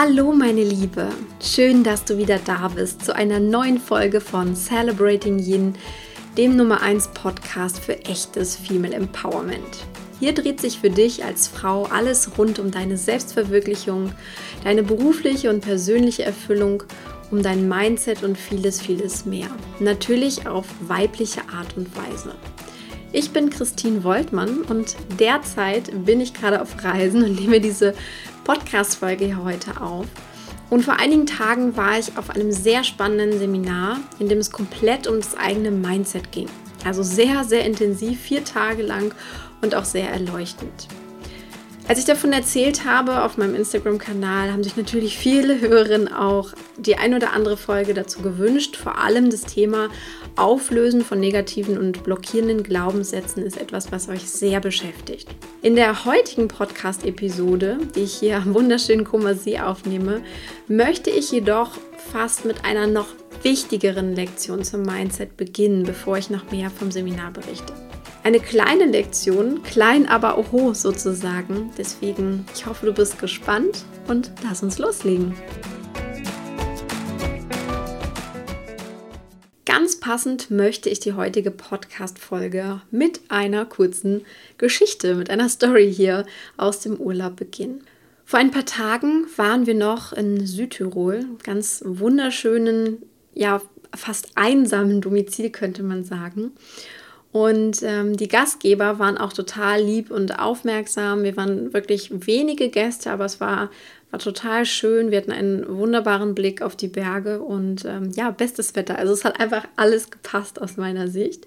Hallo meine Liebe, schön, dass du wieder da bist zu einer neuen Folge von Celebrating Yin, dem Nummer 1 Podcast für echtes Female Empowerment. Hier dreht sich für dich als Frau alles rund um deine Selbstverwirklichung, deine berufliche und persönliche Erfüllung, um dein Mindset und vieles, vieles mehr. Natürlich auf weibliche Art und Weise. Ich bin Christine Woltmann und derzeit bin ich gerade auf Reisen und nehme diese Podcast-Folge hier heute auf. Und vor einigen Tagen war ich auf einem sehr spannenden Seminar, in dem es komplett um das eigene Mindset ging. Also sehr, sehr intensiv, vier Tage lang und auch sehr erleuchtend. Als ich davon erzählt habe auf meinem Instagram-Kanal, haben sich natürlich viele Hörerinnen auch die ein oder andere Folge dazu gewünscht. Vor allem das Thema Auflösen von negativen und blockierenden Glaubenssätzen ist etwas, was euch sehr beschäftigt. In der heutigen Podcast-Episode, die ich hier am wunderschönen Kummersee aufnehme, möchte ich jedoch fast mit einer noch wichtigeren Lektion zum Mindset beginnen, bevor ich noch mehr vom Seminar berichte. Eine kleine Lektion, klein aber oho sozusagen. Deswegen, ich hoffe, du bist gespannt und lass uns loslegen. Ganz passend möchte ich die heutige Podcast-Folge mit einer kurzen Geschichte, mit einer Story hier aus dem Urlaub beginnen. Vor ein paar Tagen waren wir noch in Südtirol, ganz wunderschönen, ja, fast einsamen Domizil, könnte man sagen. Und ähm, die Gastgeber waren auch total lieb und aufmerksam. Wir waren wirklich wenige Gäste, aber es war, war total schön. Wir hatten einen wunderbaren Blick auf die Berge und ähm, ja, bestes Wetter. Also es hat einfach alles gepasst aus meiner Sicht.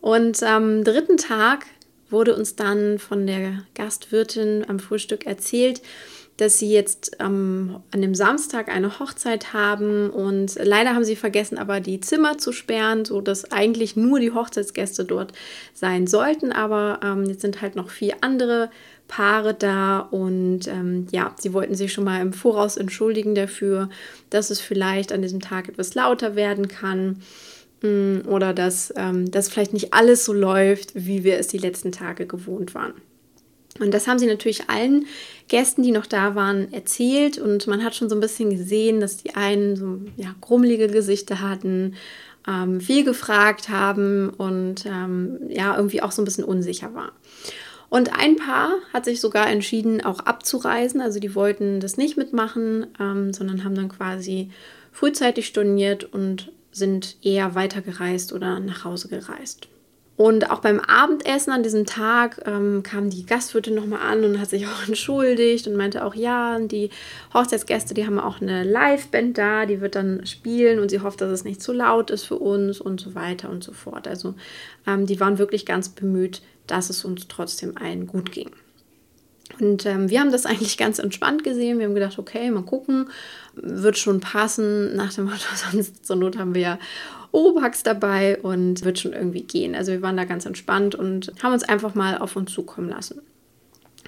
Und am dritten Tag wurde uns dann von der Gastwirtin am Frühstück erzählt, dass sie jetzt ähm, an dem Samstag eine Hochzeit haben und leider haben sie vergessen, aber die Zimmer zu sperren, sodass eigentlich nur die Hochzeitsgäste dort sein sollten. Aber ähm, jetzt sind halt noch vier andere Paare da und ähm, ja, sie wollten sich schon mal im Voraus entschuldigen dafür, dass es vielleicht an diesem Tag etwas lauter werden kann mm, oder dass ähm, das vielleicht nicht alles so läuft, wie wir es die letzten Tage gewohnt waren. Und das haben sie natürlich allen Gästen, die noch da waren, erzählt. Und man hat schon so ein bisschen gesehen, dass die einen so ja, grummelige Gesichter hatten, ähm, viel gefragt haben und ähm, ja, irgendwie auch so ein bisschen unsicher war. Und ein Paar hat sich sogar entschieden, auch abzureisen. Also die wollten das nicht mitmachen, ähm, sondern haben dann quasi frühzeitig storniert und sind eher weitergereist oder nach Hause gereist. Und auch beim Abendessen an diesem Tag ähm, kam die Gastwirtin nochmal an und hat sich auch entschuldigt und meinte auch, ja, die Hochzeitsgäste, die haben auch eine Liveband da, die wird dann spielen und sie hofft, dass es nicht zu laut ist für uns und so weiter und so fort. Also ähm, die waren wirklich ganz bemüht, dass es uns trotzdem allen gut ging. Und ähm, wir haben das eigentlich ganz entspannt gesehen. Wir haben gedacht, okay, mal gucken, wird schon passen. Nach dem Motto, sonst zur Not haben wir ja Obax dabei und wird schon irgendwie gehen. Also wir waren da ganz entspannt und haben uns einfach mal auf uns zukommen lassen.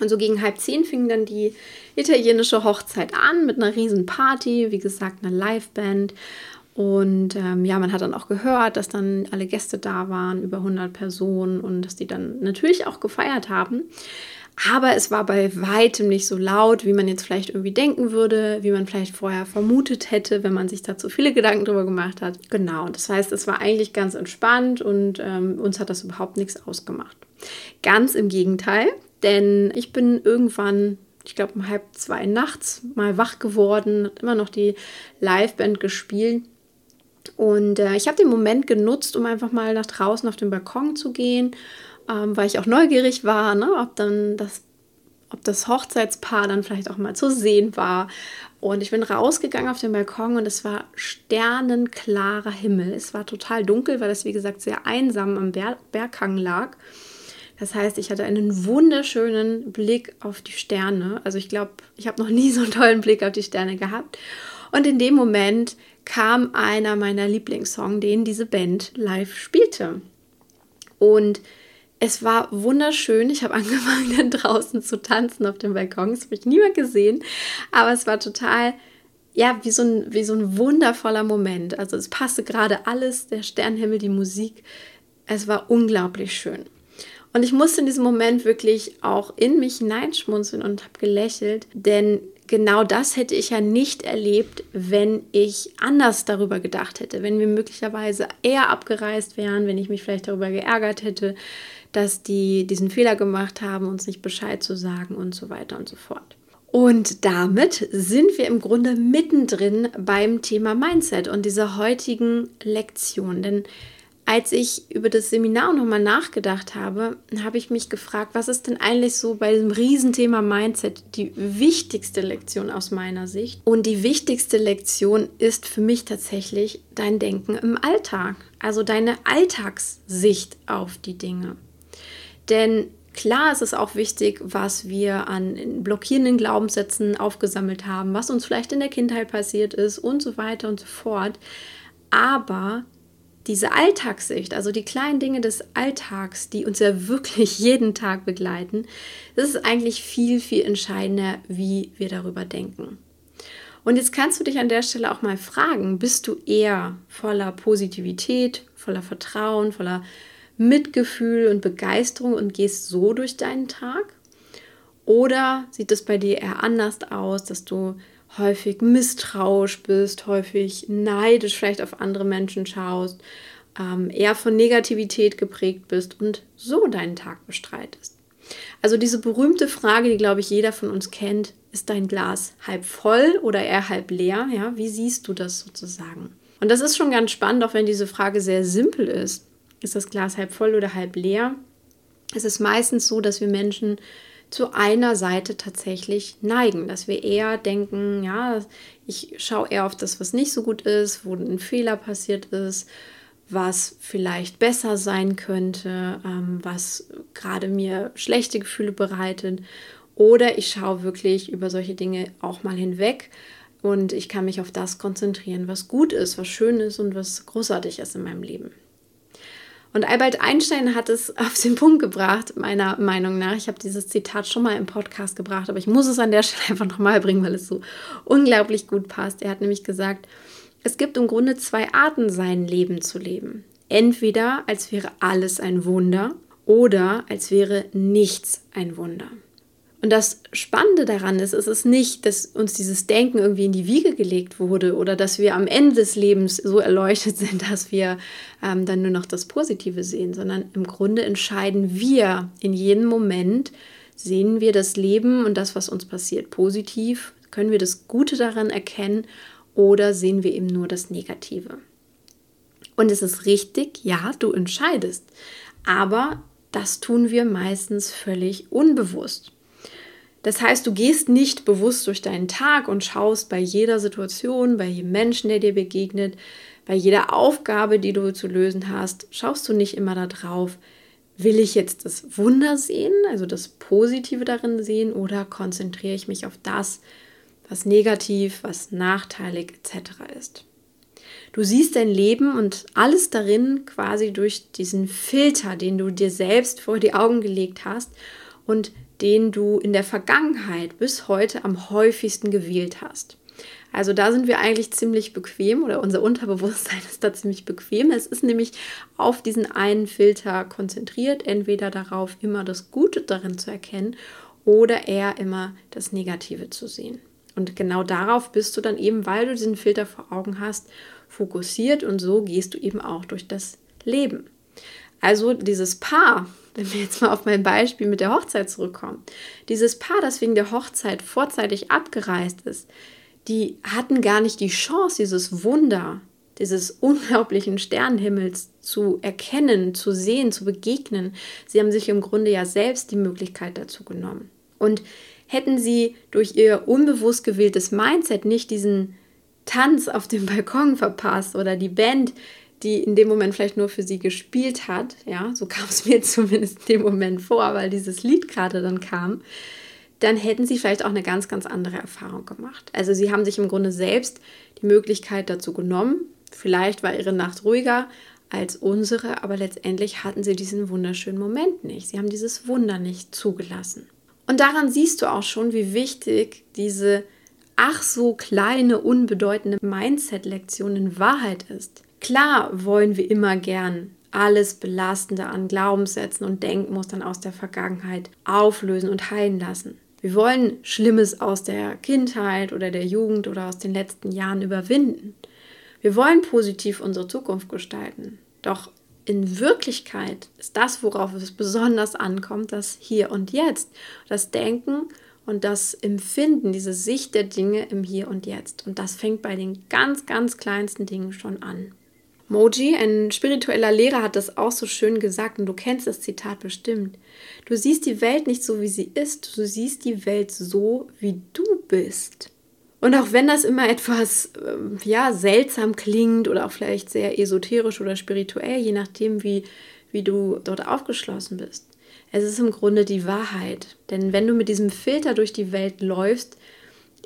Und so gegen halb zehn fing dann die italienische Hochzeit an mit einer riesen Party, wie gesagt, eine Liveband. Und ähm, ja, man hat dann auch gehört, dass dann alle Gäste da waren, über 100 Personen und dass die dann natürlich auch gefeiert haben. Aber es war bei weitem nicht so laut, wie man jetzt vielleicht irgendwie denken würde, wie man vielleicht vorher vermutet hätte, wenn man sich da zu viele Gedanken drüber gemacht hat. Genau, das heißt, es war eigentlich ganz entspannt und ähm, uns hat das überhaupt nichts ausgemacht. Ganz im Gegenteil, denn ich bin irgendwann ich glaube, um halb zwei nachts mal wach geworden, hat immer noch die Liveband gespielt. Und äh, ich habe den Moment genutzt, um einfach mal nach draußen auf den Balkon zu gehen ähm, weil ich auch neugierig war, ne, ob dann das, ob das Hochzeitspaar dann vielleicht auch mal zu sehen war. Und ich bin rausgegangen auf den Balkon und es war sternenklarer Himmel. Es war total dunkel, weil es wie gesagt sehr einsam am Ber Berghang lag. Das heißt, ich hatte einen wunderschönen Blick auf die Sterne. Also ich glaube, ich habe noch nie so einen tollen Blick auf die Sterne gehabt. Und in dem Moment kam einer meiner Lieblingssongs, den diese Band live spielte. Und es war wunderschön. Ich habe angefangen, dann draußen zu tanzen auf dem Balkon. Das habe ich niemand gesehen. Aber es war total, ja, wie so, ein, wie so ein wundervoller Moment. Also es passte gerade alles, der Sternenhimmel, die Musik. Es war unglaublich schön. Und ich musste in diesem Moment wirklich auch in mich hineinschmunzeln und habe gelächelt, denn genau das hätte ich ja nicht erlebt, wenn ich anders darüber gedacht hätte, wenn wir möglicherweise eher abgereist wären, wenn ich mich vielleicht darüber geärgert hätte, dass die diesen Fehler gemacht haben, uns nicht Bescheid zu sagen und so weiter und so fort. Und damit sind wir im Grunde mittendrin beim Thema Mindset und dieser heutigen Lektion. Denn als ich über das Seminar nochmal nachgedacht habe, habe ich mich gefragt, was ist denn eigentlich so bei diesem Riesenthema Mindset die wichtigste Lektion aus meiner Sicht? Und die wichtigste Lektion ist für mich tatsächlich dein Denken im Alltag, also deine Alltagssicht auf die Dinge. Denn Klar ist es auch wichtig, was wir an blockierenden Glaubenssätzen aufgesammelt haben, was uns vielleicht in der Kindheit passiert ist und so weiter und so fort. Aber diese Alltagssicht, also die kleinen Dinge des Alltags, die uns ja wirklich jeden Tag begleiten, das ist eigentlich viel, viel entscheidender, wie wir darüber denken. Und jetzt kannst du dich an der Stelle auch mal fragen, bist du eher voller Positivität, voller Vertrauen, voller Mitgefühl und Begeisterung und gehst so durch deinen Tag? Oder sieht es bei dir eher anders aus, dass du häufig misstrauisch bist, häufig neidisch vielleicht auf andere Menschen schaust, ähm, eher von Negativität geprägt bist und so deinen Tag bestreitest? Also diese berühmte Frage, die glaube ich jeder von uns kennt, ist dein Glas halb voll oder eher halb leer? Ja, wie siehst du das sozusagen? Und das ist schon ganz spannend, auch wenn diese Frage sehr simpel ist ist das Glas halb voll oder halb leer? Es ist meistens so, dass wir Menschen zu einer Seite tatsächlich neigen, dass wir eher denken, ja, ich schaue eher auf das, was nicht so gut ist, wo ein Fehler passiert ist, was vielleicht besser sein könnte, ähm, was gerade mir schlechte Gefühle bereitet. Oder ich schaue wirklich über solche Dinge auch mal hinweg und ich kann mich auf das konzentrieren, was gut ist, was schön ist und was großartig ist in meinem Leben. Und Albert Einstein hat es auf den Punkt gebracht, meiner Meinung nach. Ich habe dieses Zitat schon mal im Podcast gebracht, aber ich muss es an der Stelle einfach nochmal bringen, weil es so unglaublich gut passt. Er hat nämlich gesagt, es gibt im Grunde zwei Arten, sein Leben zu leben. Entweder als wäre alles ein Wunder oder als wäre nichts ein Wunder. Und das Spannende daran ist, ist es nicht, dass uns dieses Denken irgendwie in die Wiege gelegt wurde oder dass wir am Ende des Lebens so erleuchtet sind, dass wir ähm, dann nur noch das Positive sehen, sondern im Grunde entscheiden wir in jedem Moment, sehen wir das Leben und das, was uns passiert, positiv, können wir das Gute daran erkennen oder sehen wir eben nur das Negative. Und es ist richtig, ja, du entscheidest, aber das tun wir meistens völlig unbewusst. Das heißt, du gehst nicht bewusst durch deinen Tag und schaust bei jeder Situation, bei jedem Menschen, der dir begegnet, bei jeder Aufgabe, die du zu lösen hast, schaust du nicht immer darauf, will ich jetzt das Wunder sehen, also das Positive darin sehen, oder konzentriere ich mich auf das, was negativ, was nachteilig etc. ist. Du siehst dein Leben und alles darin quasi durch diesen Filter, den du dir selbst vor die Augen gelegt hast und den du in der Vergangenheit bis heute am häufigsten gewählt hast. Also da sind wir eigentlich ziemlich bequem oder unser Unterbewusstsein ist da ziemlich bequem. Es ist nämlich auf diesen einen Filter konzentriert, entweder darauf, immer das Gute darin zu erkennen oder eher immer das Negative zu sehen. Und genau darauf bist du dann eben, weil du diesen Filter vor Augen hast, fokussiert und so gehst du eben auch durch das Leben. Also dieses Paar, wenn wir jetzt mal auf mein Beispiel mit der Hochzeit zurückkommen, dieses Paar, das wegen der Hochzeit vorzeitig abgereist ist, die hatten gar nicht die Chance, dieses Wunder, dieses unglaublichen Sternenhimmels zu erkennen, zu sehen, zu begegnen. Sie haben sich im Grunde ja selbst die Möglichkeit dazu genommen. Und hätten sie durch ihr unbewusst gewähltes Mindset nicht diesen Tanz auf dem Balkon verpasst oder die Band, die in dem Moment vielleicht nur für sie gespielt hat. Ja, so kam es mir zumindest in dem Moment vor, weil dieses Lied gerade dann kam. Dann hätten sie vielleicht auch eine ganz, ganz andere Erfahrung gemacht. Also sie haben sich im Grunde selbst die Möglichkeit dazu genommen. Vielleicht war ihre Nacht ruhiger als unsere, aber letztendlich hatten sie diesen wunderschönen Moment nicht. Sie haben dieses Wunder nicht zugelassen. Und daran siehst du auch schon, wie wichtig diese ach so kleine, unbedeutende Mindset-Lektion in Wahrheit ist. Klar wollen wir immer gern alles Belastende an Glaubenssätzen und Denkmustern aus der Vergangenheit auflösen und heilen lassen. Wir wollen Schlimmes aus der Kindheit oder der Jugend oder aus den letzten Jahren überwinden. Wir wollen positiv unsere Zukunft gestalten. Doch in Wirklichkeit ist das, worauf es besonders ankommt, das Hier und Jetzt, das Denken und das Empfinden, diese Sicht der Dinge im Hier und Jetzt. Und das fängt bei den ganz, ganz kleinsten Dingen schon an. Moji, ein spiritueller Lehrer, hat das auch so schön gesagt und du kennst das Zitat bestimmt. Du siehst die Welt nicht so, wie sie ist, du siehst die Welt so, wie du bist. Und auch wenn das immer etwas ähm, ja, seltsam klingt oder auch vielleicht sehr esoterisch oder spirituell, je nachdem, wie, wie du dort aufgeschlossen bist, es ist im Grunde die Wahrheit. Denn wenn du mit diesem Filter durch die Welt läufst,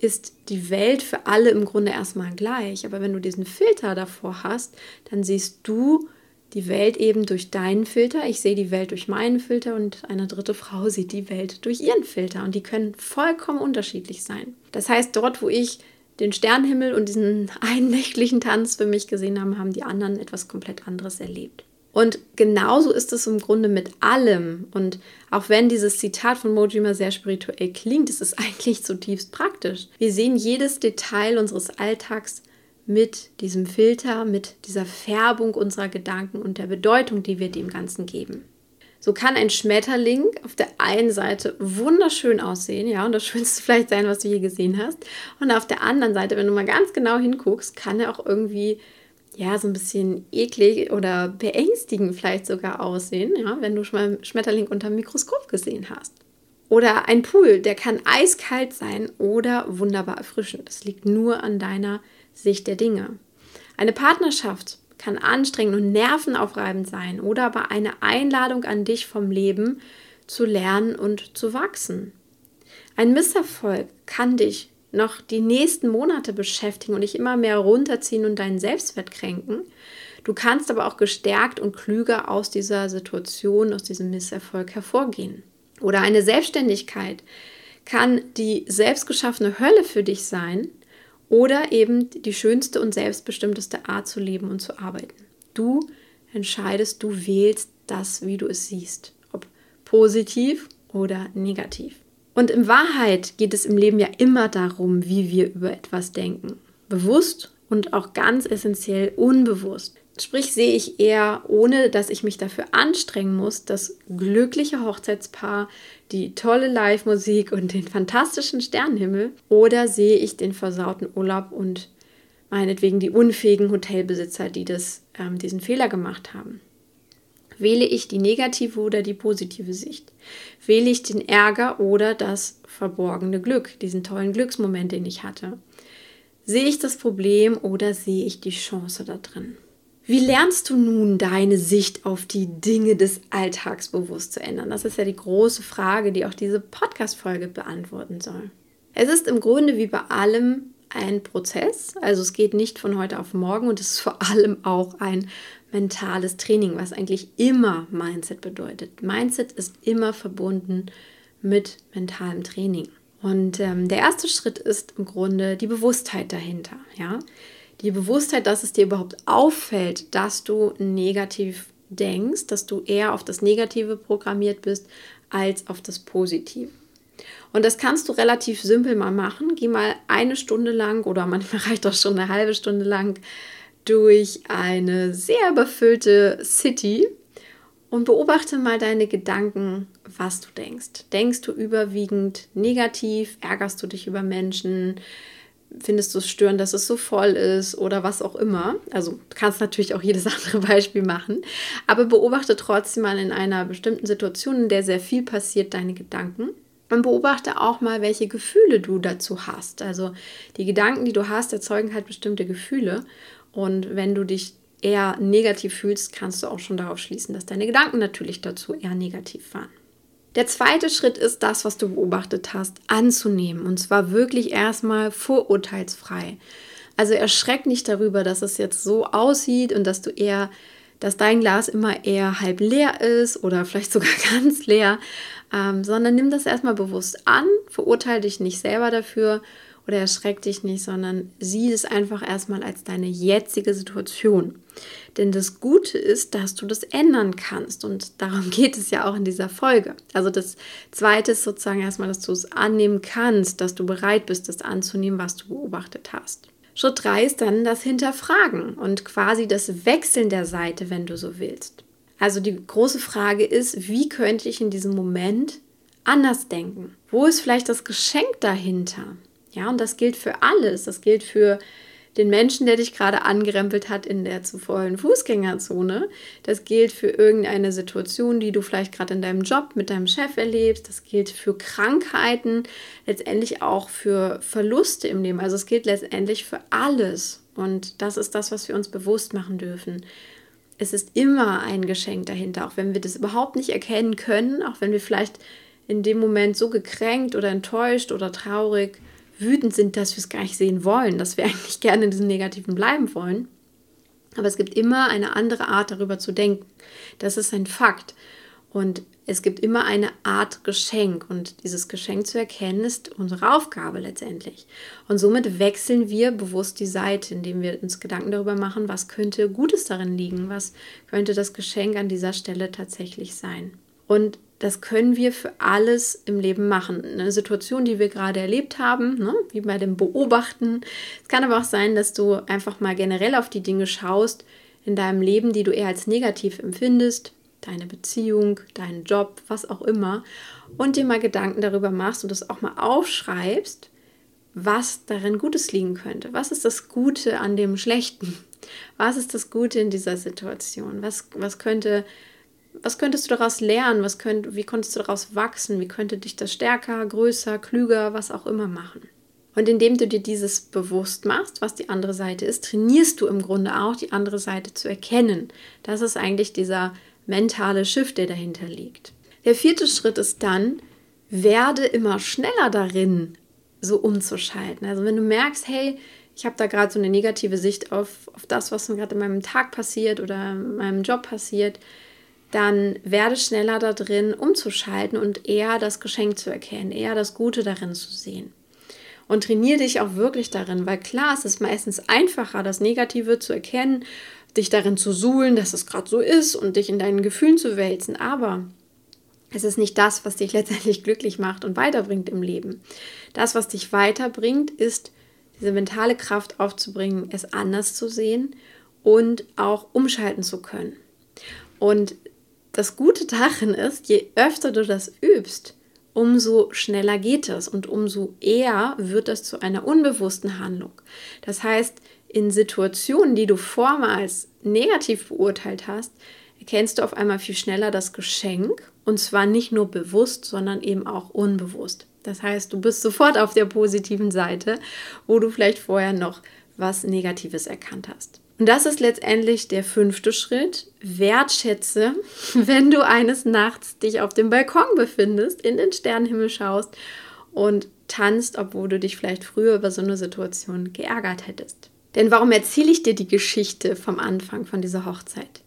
ist die Welt für alle im Grunde erstmal gleich. Aber wenn du diesen Filter davor hast, dann siehst du die Welt eben durch deinen Filter. Ich sehe die Welt durch meinen Filter und eine dritte Frau sieht die Welt durch ihren Filter. Und die können vollkommen unterschiedlich sein. Das heißt, dort, wo ich den Sternenhimmel und diesen einen nächtlichen Tanz für mich gesehen habe, haben die anderen etwas komplett anderes erlebt. Und genauso ist es im Grunde mit allem. Und auch wenn dieses Zitat von Mojima sehr spirituell klingt, ist es eigentlich zutiefst praktisch. Wir sehen jedes Detail unseres Alltags mit diesem Filter, mit dieser Färbung unserer Gedanken und der Bedeutung, die wir dem Ganzen geben. So kann ein Schmetterling auf der einen Seite wunderschön aussehen, ja, und das Schönste vielleicht sein, was du je gesehen hast. Und auf der anderen Seite, wenn du mal ganz genau hinguckst, kann er auch irgendwie ja, so ein bisschen eklig oder beängstigend vielleicht sogar aussehen, ja, wenn du schon mal Schmetterling unter dem Mikroskop gesehen hast. Oder ein Pool, der kann eiskalt sein oder wunderbar erfrischend. Das liegt nur an deiner Sicht der Dinge. Eine Partnerschaft kann anstrengend und nervenaufreibend sein oder aber eine Einladung an dich vom Leben zu lernen und zu wachsen. Ein Misserfolg kann dich noch die nächsten Monate beschäftigen und dich immer mehr runterziehen und deinen Selbstwert kränken. Du kannst aber auch gestärkt und klüger aus dieser Situation, aus diesem Misserfolg hervorgehen. Oder eine Selbstständigkeit kann die selbstgeschaffene Hölle für dich sein oder eben die schönste und selbstbestimmteste Art zu leben und zu arbeiten. Du entscheidest, du wählst das, wie du es siehst, ob positiv oder negativ. Und in Wahrheit geht es im Leben ja immer darum, wie wir über etwas denken. Bewusst und auch ganz essentiell unbewusst. Sprich sehe ich eher, ohne dass ich mich dafür anstrengen muss, das glückliche Hochzeitspaar, die tolle Live-Musik und den fantastischen Sternenhimmel, oder sehe ich den versauten Urlaub und meinetwegen die unfähigen Hotelbesitzer, die das, ähm, diesen Fehler gemacht haben. Wähle ich die negative oder die positive Sicht? Wähle ich den Ärger oder das verborgene Glück, diesen tollen Glücksmoment, den ich hatte? Sehe ich das Problem oder sehe ich die Chance da drin? Wie lernst du nun deine Sicht auf die Dinge des Alltags bewusst zu ändern? Das ist ja die große Frage, die auch diese Podcast-Folge beantworten soll. Es ist im Grunde wie bei allem ein Prozess. Also es geht nicht von heute auf morgen und es ist vor allem auch ein mentales Training, was eigentlich immer Mindset bedeutet. Mindset ist immer verbunden mit mentalem Training. Und ähm, der erste Schritt ist im Grunde die Bewusstheit dahinter. Ja? Die Bewusstheit, dass es dir überhaupt auffällt, dass du negativ denkst, dass du eher auf das Negative programmiert bist als auf das Positive. Und das kannst du relativ simpel mal machen. Geh mal eine Stunde lang oder manchmal reicht auch schon eine halbe Stunde lang durch eine sehr überfüllte City und beobachte mal deine Gedanken, was du denkst. Denkst du überwiegend negativ? Ärgerst du dich über Menschen? Findest du es störend, dass es so voll ist oder was auch immer? Also du kannst natürlich auch jedes andere Beispiel machen, aber beobachte trotzdem mal in einer bestimmten Situation, in der sehr viel passiert, deine Gedanken. Und beobachte auch mal, welche Gefühle du dazu hast. Also die Gedanken, die du hast, erzeugen halt bestimmte Gefühle. Und wenn du dich eher negativ fühlst, kannst du auch schon darauf schließen, dass deine Gedanken natürlich dazu eher negativ waren. Der zweite Schritt ist das, was du beobachtet hast, anzunehmen. Und zwar wirklich erstmal vorurteilsfrei. Also erschreck nicht darüber, dass es jetzt so aussieht und dass du eher, dass dein Glas immer eher halb leer ist oder vielleicht sogar ganz leer, ähm, sondern nimm das erstmal bewusst an, verurteile dich nicht selber dafür oder erschreck dich nicht, sondern sieh es einfach erstmal als deine jetzige Situation. Denn das Gute ist, dass du das ändern kannst und darum geht es ja auch in dieser Folge. Also das Zweite ist sozusagen erstmal, dass du es annehmen kannst, dass du bereit bist, das anzunehmen, was du beobachtet hast. Schritt 3 ist dann das Hinterfragen und quasi das Wechseln der Seite, wenn du so willst. Also die große Frage ist, wie könnte ich in diesem Moment anders denken? Wo ist vielleicht das Geschenk dahinter? Ja, und das gilt für alles. Das gilt für den Menschen, der dich gerade angerempelt hat in der zu vollen Fußgängerzone. Das gilt für irgendeine Situation, die du vielleicht gerade in deinem Job mit deinem Chef erlebst. Das gilt für Krankheiten, letztendlich auch für Verluste im Leben. Also es gilt letztendlich für alles. Und das ist das, was wir uns bewusst machen dürfen. Es ist immer ein Geschenk dahinter, auch wenn wir das überhaupt nicht erkennen können, auch wenn wir vielleicht in dem Moment so gekränkt oder enttäuscht oder traurig wütend sind, dass wir es gar nicht sehen wollen, dass wir eigentlich gerne in diesem Negativen bleiben wollen. Aber es gibt immer eine andere Art, darüber zu denken. Das ist ein Fakt. Und es gibt immer eine Art Geschenk. Und dieses Geschenk zu erkennen, ist unsere Aufgabe letztendlich. Und somit wechseln wir bewusst die Seite, indem wir uns Gedanken darüber machen, was könnte Gutes darin liegen, was könnte das Geschenk an dieser Stelle tatsächlich sein. Und das können wir für alles im Leben machen. Eine Situation, die wir gerade erlebt haben, ne, wie bei dem Beobachten. Es kann aber auch sein, dass du einfach mal generell auf die Dinge schaust in deinem Leben, die du eher als negativ empfindest, deine Beziehung, deinen Job, was auch immer, und dir mal Gedanken darüber machst und das auch mal aufschreibst, was darin Gutes liegen könnte. Was ist das Gute an dem Schlechten? Was ist das Gute in dieser Situation? Was, was könnte was könntest du daraus lernen? Was könnt, wie konntest du daraus wachsen? Wie könnte dich das stärker, größer, klüger, was auch immer machen? Und indem du dir dieses bewusst machst, was die andere Seite ist, trainierst du im Grunde auch, die andere Seite zu erkennen. Das ist eigentlich dieser mentale Shift, der dahinter liegt. Der vierte Schritt ist dann, werde immer schneller darin, so umzuschalten. Also wenn du merkst, hey, ich habe da gerade so eine negative Sicht auf, auf das, was mir gerade in meinem Tag passiert oder in meinem Job passiert, dann werde schneller da drin umzuschalten und eher das Geschenk zu erkennen, eher das Gute darin zu sehen. Und trainiere dich auch wirklich darin, weil klar, es ist meistens einfacher, das Negative zu erkennen, dich darin zu suhlen, dass es gerade so ist und dich in deinen Gefühlen zu wälzen. Aber es ist nicht das, was dich letztendlich glücklich macht und weiterbringt im Leben. Das, was dich weiterbringt, ist diese mentale Kraft aufzubringen, es anders zu sehen und auch umschalten zu können. Und das Gute darin ist, je öfter du das übst, umso schneller geht es und umso eher wird es zu einer unbewussten Handlung. Das heißt, in Situationen, die du vormals negativ beurteilt hast, erkennst du auf einmal viel schneller das Geschenk und zwar nicht nur bewusst, sondern eben auch unbewusst. Das heißt, du bist sofort auf der positiven Seite, wo du vielleicht vorher noch was Negatives erkannt hast. Und das ist letztendlich der fünfte Schritt. Wertschätze, wenn du eines Nachts dich auf dem Balkon befindest, in den Sternenhimmel schaust und tanzt, obwohl du dich vielleicht früher über so eine Situation geärgert hättest. Denn warum erzähle ich dir die Geschichte vom Anfang von dieser Hochzeit?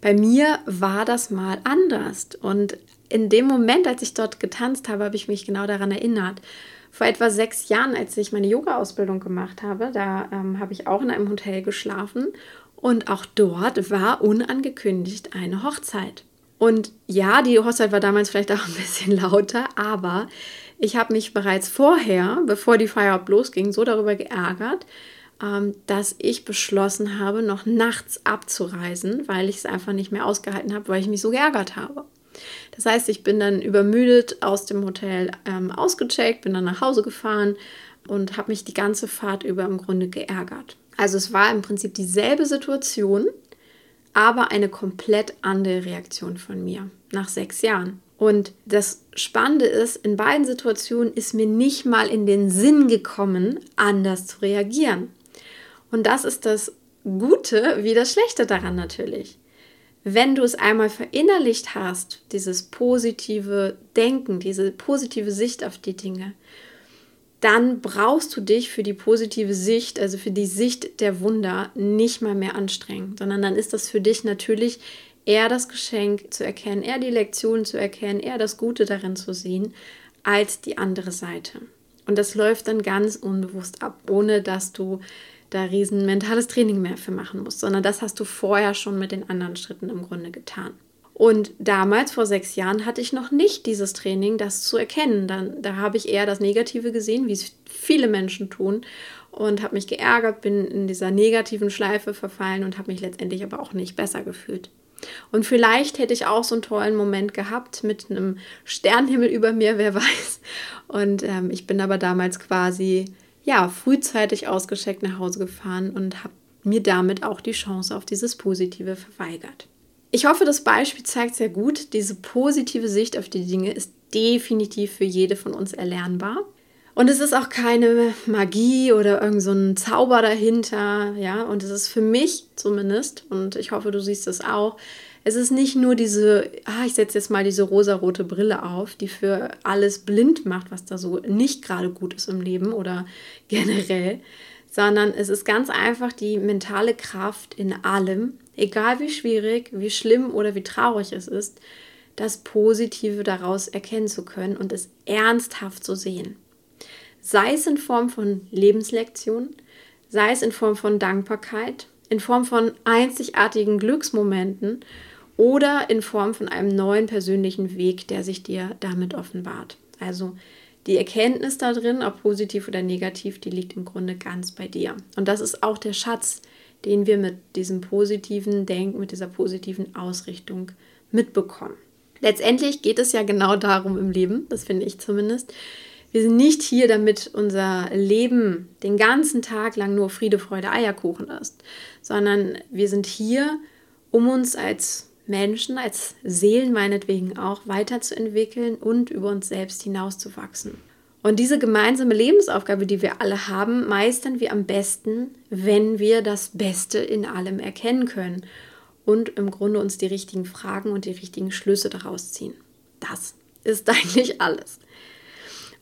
Bei mir war das mal anders. Und in dem Moment, als ich dort getanzt habe, habe ich mich genau daran erinnert vor etwa sechs Jahren, als ich meine Yoga-Ausbildung gemacht habe, da ähm, habe ich auch in einem Hotel geschlafen und auch dort war unangekündigt eine Hochzeit. Und ja, die Hochzeit war damals vielleicht auch ein bisschen lauter, aber ich habe mich bereits vorher, bevor die Feier losging, so darüber geärgert, dass ich beschlossen habe, noch nachts abzureisen, weil ich es einfach nicht mehr ausgehalten habe, weil ich mich so geärgert habe. Das heißt, ich bin dann übermüdet aus dem Hotel ähm, ausgecheckt, bin dann nach Hause gefahren und habe mich die ganze Fahrt über im Grunde geärgert. Also es war im Prinzip dieselbe Situation, aber eine komplett andere Reaktion von mir nach sechs Jahren. Und das Spannende ist, in beiden Situationen ist mir nicht mal in den Sinn gekommen, anders zu reagieren. Und das ist das Gute wie das Schlechte daran natürlich wenn du es einmal verinnerlicht hast, dieses positive Denken, diese positive Sicht auf die Dinge, dann brauchst du dich für die positive Sicht, also für die Sicht der Wunder, nicht mal mehr anstrengen, sondern dann ist das für dich natürlich eher das Geschenk zu erkennen, eher die Lektion zu erkennen, eher das Gute darin zu sehen, als die andere Seite. Und das läuft dann ganz unbewusst ab, ohne dass du da riesen mentales Training mehr für machen musst, sondern das hast du vorher schon mit den anderen Schritten im Grunde getan. Und damals, vor sechs Jahren, hatte ich noch nicht dieses Training, das zu erkennen. Dann, da habe ich eher das Negative gesehen, wie es viele Menschen tun, und habe mich geärgert, bin in dieser negativen Schleife verfallen und habe mich letztendlich aber auch nicht besser gefühlt. Und vielleicht hätte ich auch so einen tollen Moment gehabt mit einem Sternenhimmel über mir, wer weiß. Und ähm, ich bin aber damals quasi ja frühzeitig ausgeschickt nach Hause gefahren und habe mir damit auch die Chance auf dieses Positive verweigert. Ich hoffe, das Beispiel zeigt sehr gut, diese positive Sicht auf die Dinge ist definitiv für jede von uns erlernbar. Und es ist auch keine Magie oder irgend so Zauber dahinter, ja. Und es ist für mich zumindest, und ich hoffe, du siehst es auch, es ist nicht nur diese, ah, ich setze jetzt mal diese rosarote Brille auf, die für alles blind macht, was da so nicht gerade gut ist im Leben oder generell, sondern es ist ganz einfach die mentale Kraft in allem, egal wie schwierig, wie schlimm oder wie traurig es ist, das Positive daraus erkennen zu können und es ernsthaft zu sehen. Sei es in Form von Lebenslektionen, sei es in Form von Dankbarkeit, in Form von einzigartigen Glücksmomenten oder in Form von einem neuen persönlichen Weg, der sich dir damit offenbart. Also die Erkenntnis da drin, ob positiv oder negativ, die liegt im Grunde ganz bei dir. Und das ist auch der Schatz, den wir mit diesem positiven Denken, mit dieser positiven Ausrichtung mitbekommen. Letztendlich geht es ja genau darum im Leben, das finde ich zumindest, wir sind nicht hier, damit unser Leben den ganzen Tag lang nur Friede, Freude, Eierkuchen ist, sondern wir sind hier, um uns als Menschen, als Seelen meinetwegen auch weiterzuentwickeln und über uns selbst hinauszuwachsen. Und diese gemeinsame Lebensaufgabe, die wir alle haben, meistern wir am besten, wenn wir das Beste in allem erkennen können und im Grunde uns die richtigen Fragen und die richtigen Schlüsse daraus ziehen. Das ist eigentlich alles.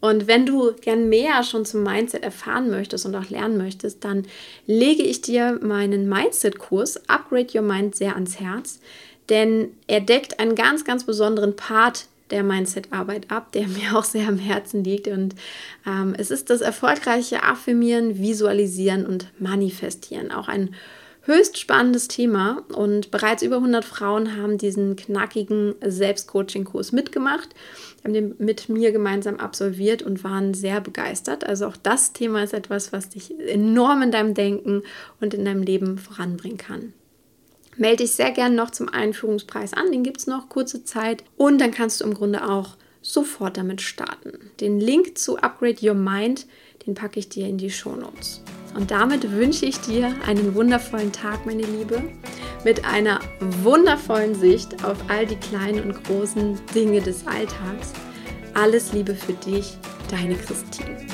Und wenn du gern mehr schon zum Mindset erfahren möchtest und auch lernen möchtest, dann lege ich dir meinen Mindset-Kurs Upgrade Your Mind sehr ans Herz, denn er deckt einen ganz, ganz besonderen Part der Mindset-Arbeit ab, der mir auch sehr am Herzen liegt. Und ähm, es ist das erfolgreiche Affirmieren, Visualisieren und Manifestieren. Auch ein höchst spannendes Thema und bereits über 100 Frauen haben diesen knackigen Selbstcoaching-Kurs mitgemacht, haben den mit mir gemeinsam absolviert und waren sehr begeistert. Also auch das Thema ist etwas, was dich enorm in deinem Denken und in deinem Leben voranbringen kann. Melde dich sehr gerne noch zum Einführungspreis an, den gibt es noch kurze Zeit und dann kannst du im Grunde auch sofort damit starten. Den Link zu Upgrade Your Mind, den packe ich dir in die Show Notes. Und damit wünsche ich dir einen wundervollen Tag, meine Liebe, mit einer wundervollen Sicht auf all die kleinen und großen Dinge des Alltags. Alles Liebe für dich, deine Christine.